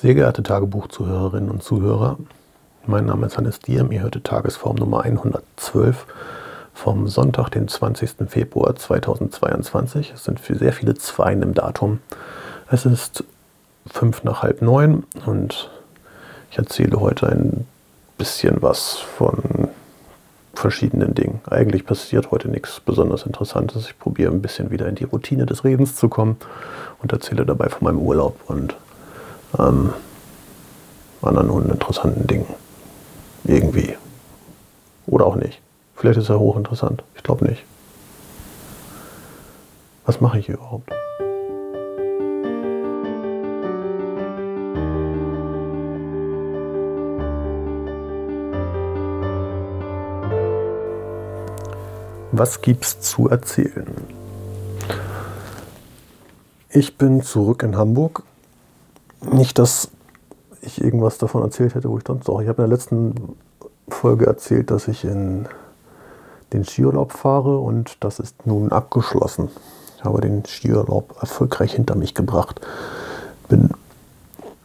Sehr geehrte Tagebuchzuhörerinnen und Zuhörer, mein Name ist Hannes Diem, ihr hörte Tagesform Nummer 112 vom Sonntag, den 20. Februar 2022. Es sind sehr viele Zweien im Datum. Es ist fünf nach halb neun und ich erzähle heute ein bisschen was von verschiedenen Dingen. Eigentlich passiert heute nichts besonders Interessantes. Ich probiere ein bisschen wieder in die Routine des Redens zu kommen und erzähle dabei von meinem Urlaub und ähm, anderen uninteressanten Dingen. Irgendwie. Oder auch nicht. Vielleicht ist er hochinteressant. Ich glaube nicht. Was mache ich überhaupt? Was gibt's zu erzählen? Ich bin zurück in Hamburg. Nicht, dass ich irgendwas davon erzählt hätte, wo ich sonst auch. Ich habe in der letzten Folge erzählt, dass ich in den Skiurlaub fahre und das ist nun abgeschlossen. Ich habe den Skiurlaub erfolgreich hinter mich gebracht. Bin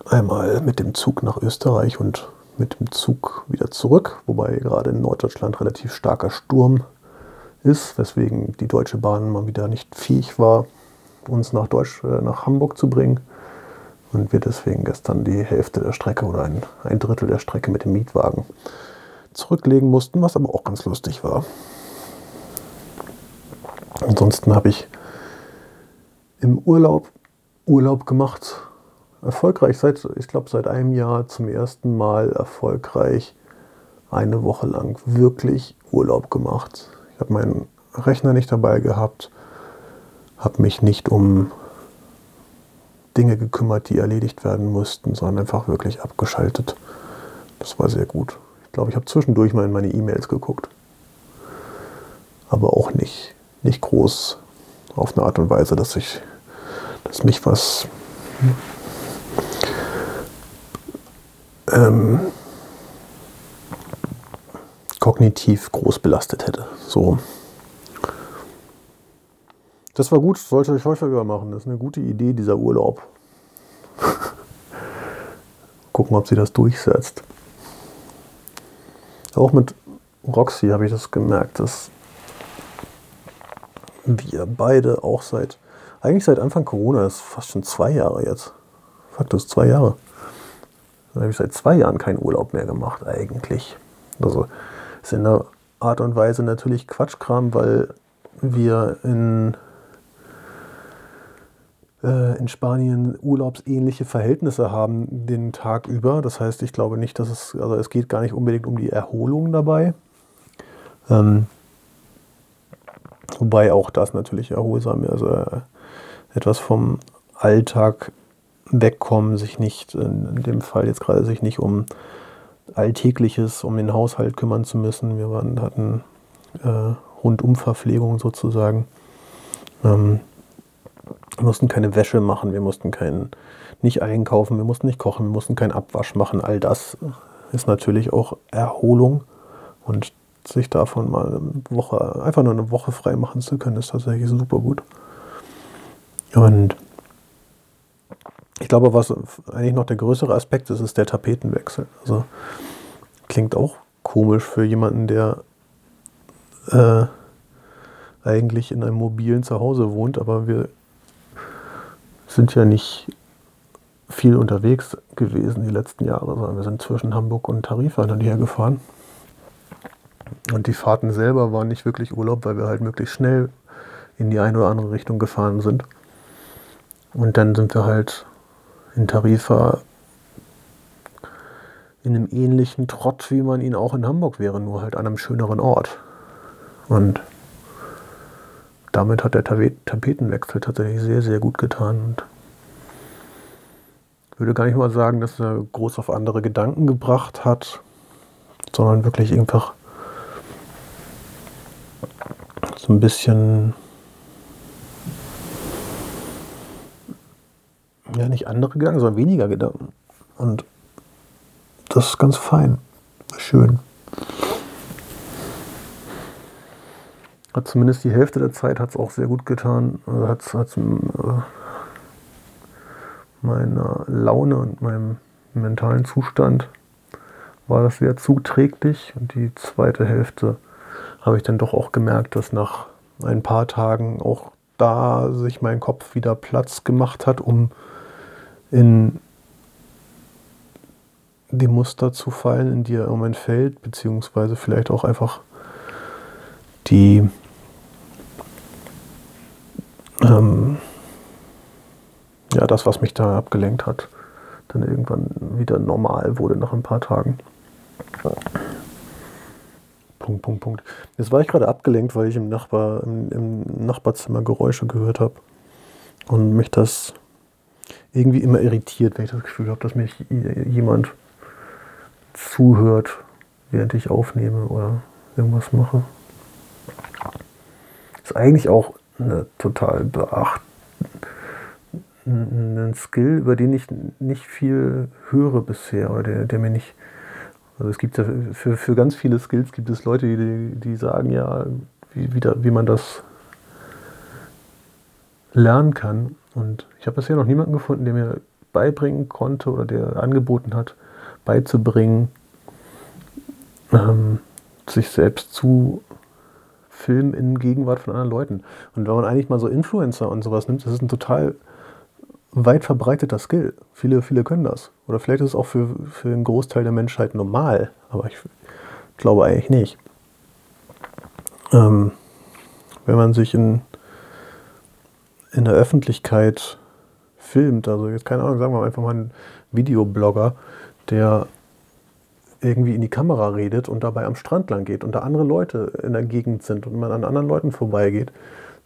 einmal mit dem Zug nach Österreich und mit dem Zug wieder zurück, wobei gerade in Norddeutschland relativ starker Sturm ist, weswegen die Deutsche Bahn mal wieder nicht fähig war, uns nach, Deutsch, äh, nach Hamburg zu bringen. Und wir deswegen gestern die Hälfte der Strecke oder ein, ein Drittel der Strecke mit dem Mietwagen zurücklegen mussten, was aber auch ganz lustig war. Ansonsten habe ich im Urlaub Urlaub gemacht. Erfolgreich seit, ich glaube, seit einem Jahr zum ersten Mal erfolgreich eine Woche lang wirklich Urlaub gemacht. Ich habe meinen Rechner nicht dabei gehabt, habe mich nicht um Dinge gekümmert, die erledigt werden mussten, sondern einfach wirklich abgeschaltet. Das war sehr gut. Ich glaube, ich habe zwischendurch mal in meine E-Mails geguckt. Aber auch nicht, nicht groß auf eine Art und Weise, dass ich, dass mich was ähm, kognitiv groß belastet hätte. So. Das war gut, sollte ich häufiger machen. Das ist eine gute Idee, dieser Urlaub. Gucken, ob sie das durchsetzt. Auch mit Roxy habe ich das gemerkt, dass wir beide auch seit, eigentlich seit Anfang Corona, das ist fast schon zwei Jahre jetzt. Faktus, zwei Jahre. Da habe ich seit zwei Jahren keinen Urlaub mehr gemacht, eigentlich. Also ist in einer Art und Weise natürlich Quatschkram, weil wir in, äh, in Spanien urlaubsähnliche Verhältnisse haben den Tag über. Das heißt, ich glaube nicht, dass es, also es geht gar nicht unbedingt um die Erholung dabei. Ähm, wobei auch das natürlich erholsam ist. Also äh, etwas vom Alltag wegkommen, sich nicht, in dem Fall jetzt gerade sich nicht um Alltägliches, um den Haushalt kümmern zu müssen. Wir waren, hatten äh, Rundumverpflegung sozusagen. Ähm, wir mussten keine Wäsche machen, wir mussten kein, nicht einkaufen, wir mussten nicht kochen, wir mussten keinen Abwasch machen. All das ist natürlich auch Erholung und sich davon mal eine Woche, einfach nur eine Woche frei machen zu können, ist tatsächlich super gut. Und ich glaube, was eigentlich noch der größere Aspekt ist, ist der Tapetenwechsel. Also klingt auch komisch für jemanden, der äh, eigentlich in einem mobilen Zuhause wohnt, aber wir sind ja nicht viel unterwegs gewesen die letzten Jahre, sondern wir sind zwischen Hamburg und Tarifa dann hierher gefahren. Und die Fahrten selber waren nicht wirklich Urlaub, weil wir halt möglichst schnell in die eine oder andere Richtung gefahren sind. Und dann sind wir halt in Tarifa in einem ähnlichen Trott, wie man ihn auch in Hamburg wäre, nur halt an einem schöneren Ort. Und damit hat der Tapetenwechsel tatsächlich sehr, sehr gut getan. Und ich würde gar nicht mal sagen, dass er groß auf andere Gedanken gebracht hat, sondern wirklich einfach so ein bisschen ja nicht andere Gedanken, sondern weniger Gedanken. Und das ist ganz fein. Schön. Hat zumindest die Hälfte der Zeit hat es auch sehr gut getan. Also hat es äh, meiner Laune und meinem mentalen Zustand war das sehr zuträglich und die zweite Hälfte habe ich dann doch auch gemerkt, dass nach ein paar Tagen auch da sich mein Kopf wieder Platz gemacht hat, um in die Muster zu fallen, in die er im Moment fällt, beziehungsweise vielleicht auch einfach die ähm, ja, das, was mich da abgelenkt hat, dann irgendwann wieder normal wurde nach ein paar Tagen. Punkt, Punkt, Punkt. Jetzt war ich gerade abgelenkt, weil ich im, Nachbar, im, im Nachbarzimmer Geräusche gehört habe. Und mich das irgendwie immer irritiert, wenn ich das Gefühl habe, dass mich jemand zuhört, während ich aufnehme oder irgendwas mache. Ist eigentlich auch eine total beacht ein Skill, über den ich nicht viel höre bisher oder der, der mir nicht. Also es gibt ja für, für ganz viele Skills gibt es Leute, die, die sagen ja, wie, wie, da, wie man das lernen kann. Und ich habe bisher noch niemanden gefunden, der mir beibringen konnte oder der angeboten hat, beizubringen, ähm, sich selbst zu filmen in Gegenwart von anderen Leuten. Und wenn man eigentlich mal so Influencer und sowas nimmt, das ist ein total weit verbreiteter Skill. Viele, viele können das. Oder vielleicht ist es auch für, für einen Großteil der Menschheit normal, aber ich glaube eigentlich nicht. Ähm, wenn man sich in, in der Öffentlichkeit filmt, also jetzt keine Ahnung, sagen wir einfach mal einen Videoblogger, der irgendwie in die Kamera redet und dabei am Strand lang geht und da andere Leute in der Gegend sind und man an anderen Leuten vorbeigeht,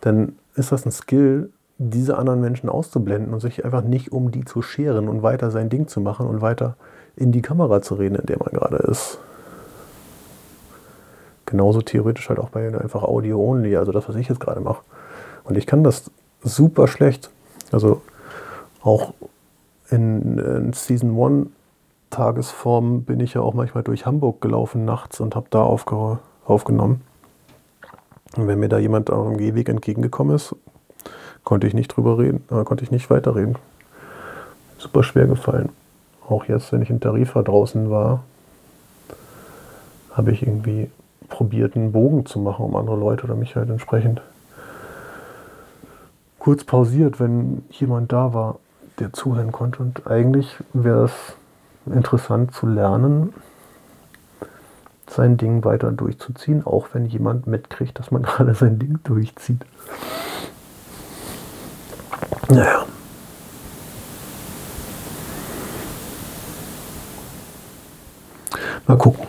dann ist das ein Skill, diese anderen Menschen auszublenden und sich einfach nicht um die zu scheren und weiter sein Ding zu machen und weiter in die Kamera zu reden, in der man gerade ist. Genauso theoretisch halt auch bei einfach Audio-Only, also das, was ich jetzt gerade mache. Und ich kann das super schlecht. Also auch in, in Season 1 Tagesform bin ich ja auch manchmal durch Hamburg gelaufen nachts und habe da aufge aufgenommen. Und wenn mir da jemand auf dem Gehweg entgegengekommen ist, konnte ich nicht drüber reden, äh, konnte ich nicht weiterreden. Super schwer gefallen. Auch jetzt, wenn ich in Tarifa draußen war, habe ich irgendwie probiert, einen Bogen zu machen, um andere Leute oder mich halt entsprechend kurz pausiert, wenn jemand da war, der zuhören konnte. Und eigentlich wäre es interessant zu lernen, sein Ding weiter durchzuziehen, auch wenn jemand mitkriegt, dass man gerade sein Ding durchzieht. Naja. Mal gucken.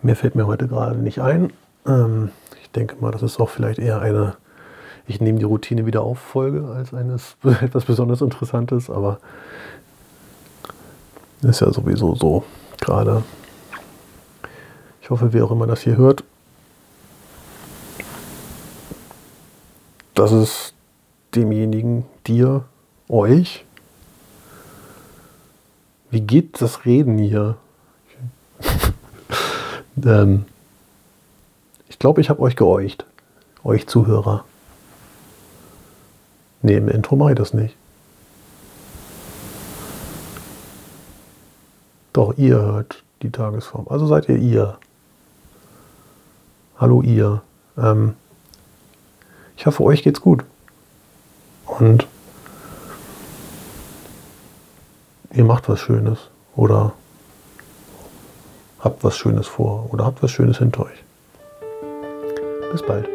Mehr fällt mir heute gerade nicht ein. Ähm, ich denke mal, das ist auch vielleicht eher eine, ich nehme die Routine wieder auf Folge als eines etwas besonders Interessantes, aber ist ja sowieso so gerade. Ich hoffe, wer auch immer das hier hört, dass es demjenigen, dir, euch, wie geht das Reden hier? ähm, ich glaube, ich habe euch geäucht, euch Zuhörer. Nee, im Intro mache ich das nicht. Doch, ihr hört die Tagesform. Also seid ihr ihr. Hallo ihr. Ähm, ich hoffe, euch geht's gut. Und ihr macht was Schönes oder habt was Schönes vor oder habt was Schönes hinter euch. Bis bald.